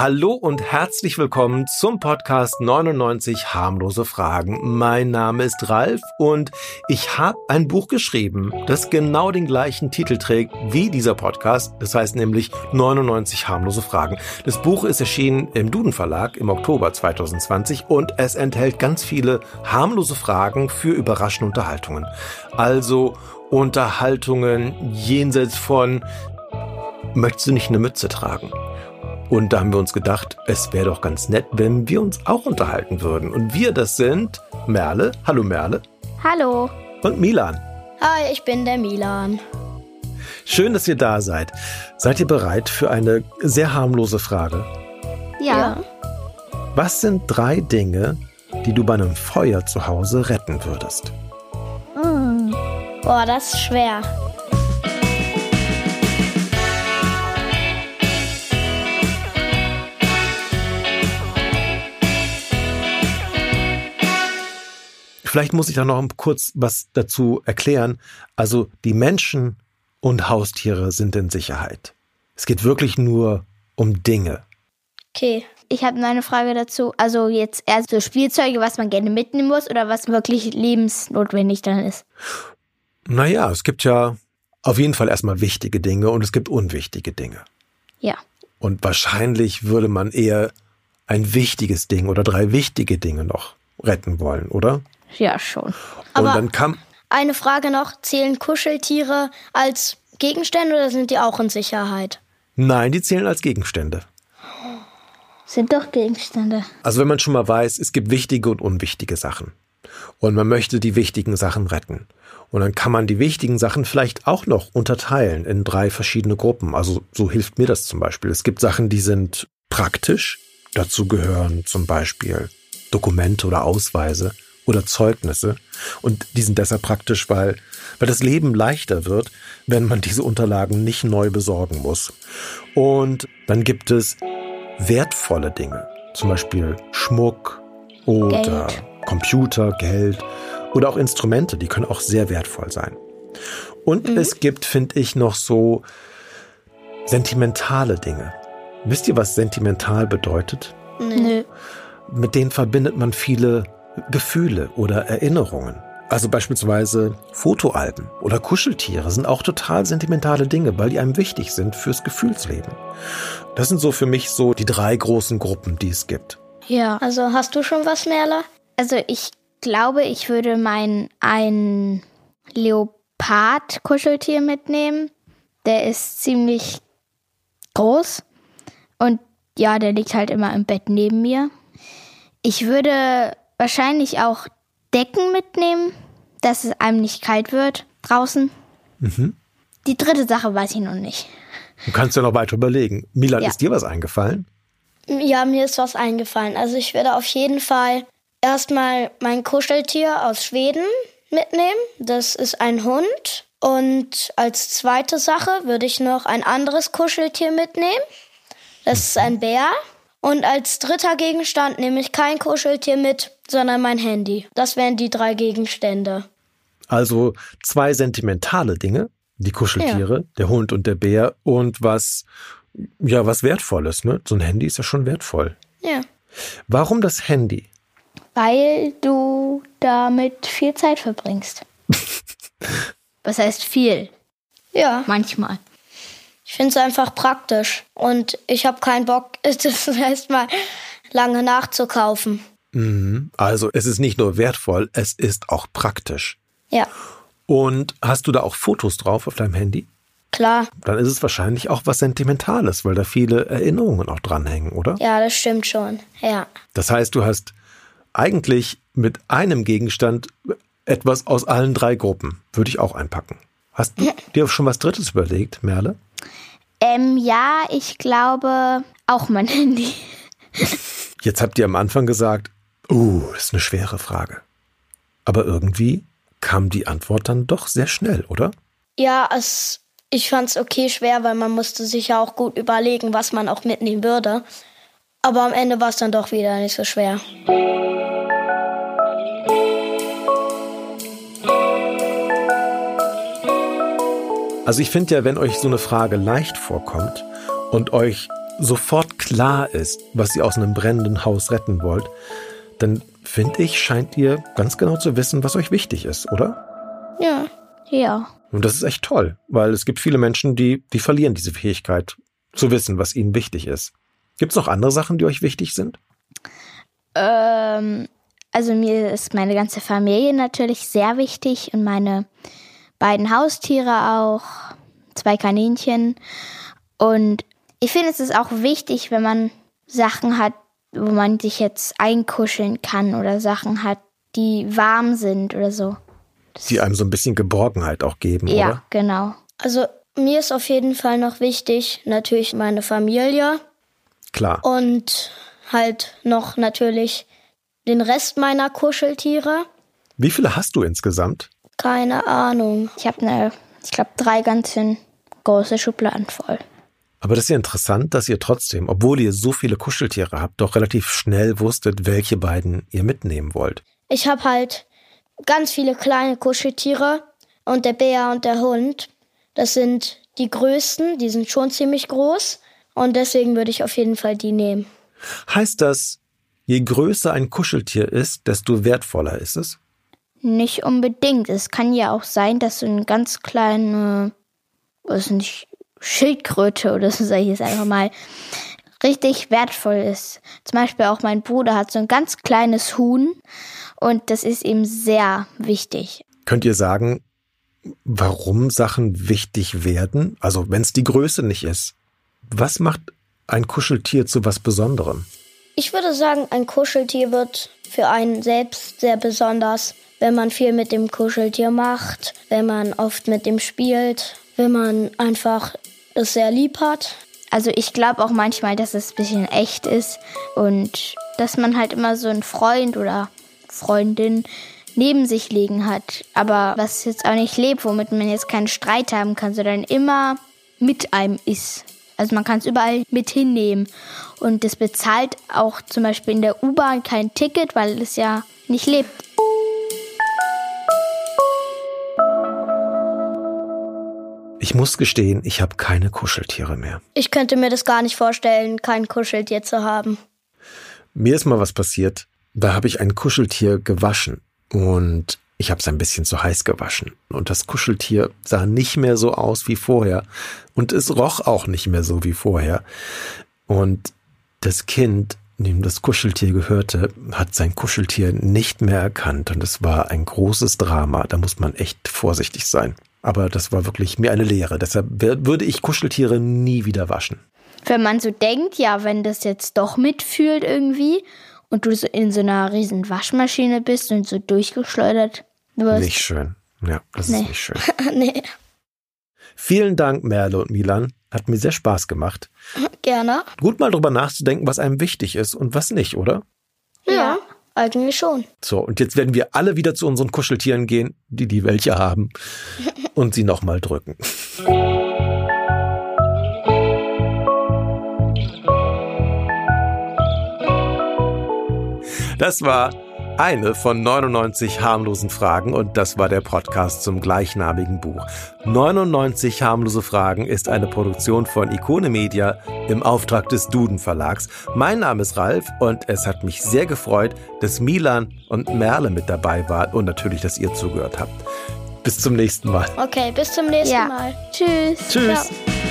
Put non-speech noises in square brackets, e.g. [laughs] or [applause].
Hallo und herzlich willkommen zum Podcast 99 harmlose Fragen. Mein Name ist Ralf und ich habe ein Buch geschrieben, das genau den gleichen Titel trägt wie dieser Podcast. Das heißt nämlich 99 harmlose Fragen. Das Buch ist erschienen im Duden Verlag im Oktober 2020 und es enthält ganz viele harmlose Fragen für überraschende Unterhaltungen. Also Unterhaltungen jenseits von Möchtest du nicht eine Mütze tragen? Und da haben wir uns gedacht, es wäre doch ganz nett, wenn wir uns auch unterhalten würden. Und wir, das sind Merle. Hallo Merle. Hallo. Und Milan. Hi, ich bin der Milan. Schön, dass ihr da seid. Seid ihr bereit für eine sehr harmlose Frage? Ja. ja. Was sind drei Dinge, die du bei einem Feuer zu Hause retten würdest? Hm. Boah, das ist schwer. Vielleicht muss ich da noch kurz was dazu erklären. Also die Menschen und Haustiere sind in Sicherheit. Es geht wirklich nur um Dinge. Okay, ich habe eine Frage dazu. Also jetzt eher so Spielzeuge, was man gerne mitnehmen muss oder was wirklich lebensnotwendig dann ist? Naja, es gibt ja auf jeden Fall erstmal wichtige Dinge und es gibt unwichtige Dinge. Ja. Und wahrscheinlich würde man eher ein wichtiges Ding oder drei wichtige Dinge noch retten wollen, oder? Ja, schon. Und Aber dann kam. Eine Frage noch: Zählen Kuscheltiere als Gegenstände oder sind die auch in Sicherheit? Nein, die zählen als Gegenstände. Sind doch Gegenstände. Also wenn man schon mal weiß, es gibt wichtige und unwichtige Sachen. Und man möchte die wichtigen Sachen retten. Und dann kann man die wichtigen Sachen vielleicht auch noch unterteilen in drei verschiedene Gruppen. Also so hilft mir das zum Beispiel. Es gibt Sachen, die sind praktisch. Dazu gehören zum Beispiel Dokumente oder Ausweise oder Zeugnisse. Und die sind deshalb praktisch, weil, weil das Leben leichter wird, wenn man diese Unterlagen nicht neu besorgen muss. Und dann gibt es wertvolle Dinge, zum Beispiel Schmuck oder Geld. Computer, Geld oder auch Instrumente, die können auch sehr wertvoll sein. Und mhm. es gibt, finde ich, noch so sentimentale Dinge. Wisst ihr, was sentimental bedeutet? Nö. Mit denen verbindet man viele Gefühle oder Erinnerungen. Also beispielsweise Fotoalben oder Kuscheltiere sind auch total sentimentale Dinge, weil die einem wichtig sind fürs Gefühlsleben. Das sind so für mich so die drei großen Gruppen, die es gibt. Ja, also hast du schon was, Merle? Also ich glaube, ich würde mein ein Leopard-Kuscheltier mitnehmen. Der ist ziemlich groß und ja, der liegt halt immer im Bett neben mir. Ich würde wahrscheinlich auch Decken mitnehmen, dass es einem nicht kalt wird draußen. Mhm. Die dritte Sache weiß ich noch nicht. Du kannst ja noch weiter überlegen. Milan, ja. ist dir was eingefallen? Ja, mir ist was eingefallen. Also ich werde auf jeden Fall erstmal mein Kuscheltier aus Schweden mitnehmen. Das ist ein Hund. Und als zweite Sache würde ich noch ein anderes Kuscheltier mitnehmen. Das ist ein Bär. Und als dritter Gegenstand nehme ich kein Kuscheltier mit, sondern mein Handy. Das wären die drei Gegenstände. Also zwei sentimentale Dinge, die Kuscheltiere, ja. der Hund und der Bär und was, ja, was Wertvolles, ne? So ein Handy ist ja schon wertvoll. Ja. Warum das Handy? Weil du damit viel Zeit verbringst. [laughs] was heißt viel? Ja. Manchmal. Ich finde es einfach praktisch und ich habe keinen Bock, [laughs] das erstmal lange nachzukaufen. Mhm. Also es ist nicht nur wertvoll, es ist auch praktisch. Ja. Und hast du da auch Fotos drauf auf deinem Handy? Klar. Dann ist es wahrscheinlich auch was Sentimentales, weil da viele Erinnerungen auch dranhängen, oder? Ja, das stimmt schon. Ja. Das heißt, du hast eigentlich mit einem Gegenstand etwas aus allen drei Gruppen. Würde ich auch einpacken. Hast du [laughs] dir schon was Drittes überlegt, Merle? Ähm, ja, ich glaube auch mein [laughs] Handy. Jetzt habt ihr am Anfang gesagt, uh, das ist eine schwere Frage. Aber irgendwie kam die Antwort dann doch sehr schnell, oder? Ja, es, ich fand es okay schwer, weil man musste sich ja auch gut überlegen, was man auch mitnehmen würde. Aber am Ende war es dann doch wieder nicht so schwer. Also ich finde ja, wenn euch so eine Frage leicht vorkommt und euch sofort klar ist, was ihr aus einem brennenden Haus retten wollt, dann finde ich, scheint ihr ganz genau zu wissen, was euch wichtig ist, oder? Ja. Ja. Und das ist echt toll, weil es gibt viele Menschen, die, die verlieren diese Fähigkeit, zu wissen, was ihnen wichtig ist. Gibt es noch andere Sachen, die euch wichtig sind? Ähm, also mir ist meine ganze Familie natürlich sehr wichtig und meine beiden Haustiere auch, zwei Kaninchen. Und ich finde, es ist auch wichtig, wenn man Sachen hat, wo man sich jetzt einkuscheln kann oder Sachen hat, die warm sind oder so. Die einem so ein bisschen Geborgenheit auch geben, Ja, oder? genau. Also mir ist auf jeden Fall noch wichtig, natürlich meine Familie Klar. und halt noch natürlich den Rest meiner Kuscheltiere. Wie viele hast du insgesamt? Keine Ahnung. Ich habe eine, ich glaube, drei ganz schön große Schubladen voll. Aber das ist ja interessant, dass ihr trotzdem, obwohl ihr so viele Kuscheltiere habt, doch relativ schnell wusstet, welche beiden ihr mitnehmen wollt. Ich habe halt ganz viele kleine Kuscheltiere und der Bär und der Hund. Das sind die größten, die sind schon ziemlich groß und deswegen würde ich auf jeden Fall die nehmen. Heißt das, je größer ein Kuscheltier ist, desto wertvoller ist es? Nicht unbedingt. Es kann ja auch sein, dass so eine ganz kleine, was nicht, Schildkröte oder so, sage ich jetzt einfach mal, richtig wertvoll ist. Zum Beispiel auch mein Bruder hat so ein ganz kleines Huhn und das ist ihm sehr wichtig. Könnt ihr sagen, warum Sachen wichtig werden? Also wenn es die Größe nicht ist. Was macht ein Kuscheltier zu was Besonderem? Ich würde sagen, ein Kuscheltier wird für einen selbst sehr besonders, wenn man viel mit dem Kuscheltier macht, wenn man oft mit dem spielt, wenn man einfach es sehr lieb hat. Also ich glaube auch manchmal, dass es ein bisschen echt ist und dass man halt immer so einen Freund oder Freundin neben sich liegen hat, aber was jetzt auch nicht lebt, womit man jetzt keinen Streit haben kann, sondern immer mit einem ist. Also man kann es überall mit hinnehmen und das bezahlt auch zum Beispiel in der U-Bahn kein Ticket, weil es ja nicht lebt. Ich muss gestehen, ich habe keine Kuscheltiere mehr. Ich könnte mir das gar nicht vorstellen, kein Kuscheltier zu haben. Mir ist mal was passiert. Da habe ich ein Kuscheltier gewaschen und ich habe es ein bisschen zu heiß gewaschen. Und das Kuscheltier sah nicht mehr so aus wie vorher. Und es roch auch nicht mehr so wie vorher. Und das Kind, dem das Kuscheltier gehörte, hat sein Kuscheltier nicht mehr erkannt. Und es war ein großes Drama. Da muss man echt vorsichtig sein. Aber das war wirklich mir eine Lehre. Deshalb würde ich Kuscheltiere nie wieder waschen. Wenn man so denkt, ja, wenn das jetzt doch mitfühlt irgendwie und du so in so einer riesen Waschmaschine bist und so durchgeschleudert wirst. Nicht schön. Ja, das Nee. ist nicht schön. [laughs] nee, Vielen Dank, Merle und Milan. Hat mir sehr Spaß gemacht. gerne. Gut mal drüber nachzudenken, was einem wichtig ist und was nicht, oder? Ja, eigentlich schon. So, und jetzt werden wir alle wieder zu unseren Kuscheltieren gehen, die die welche haben, [laughs] und sie nochmal drücken. Das war eine von 99 harmlosen Fragen und das war der Podcast zum gleichnamigen Buch. 99 harmlose Fragen ist eine Produktion von Ikone Media im Auftrag des Duden Verlags. Mein Name ist Ralf und es hat mich sehr gefreut, dass Milan und Merle mit dabei waren und natürlich, dass ihr zugehört habt. Bis zum nächsten Mal. Okay, bis zum nächsten Ja. Mal. Tschüss. Tschüss. Ciao.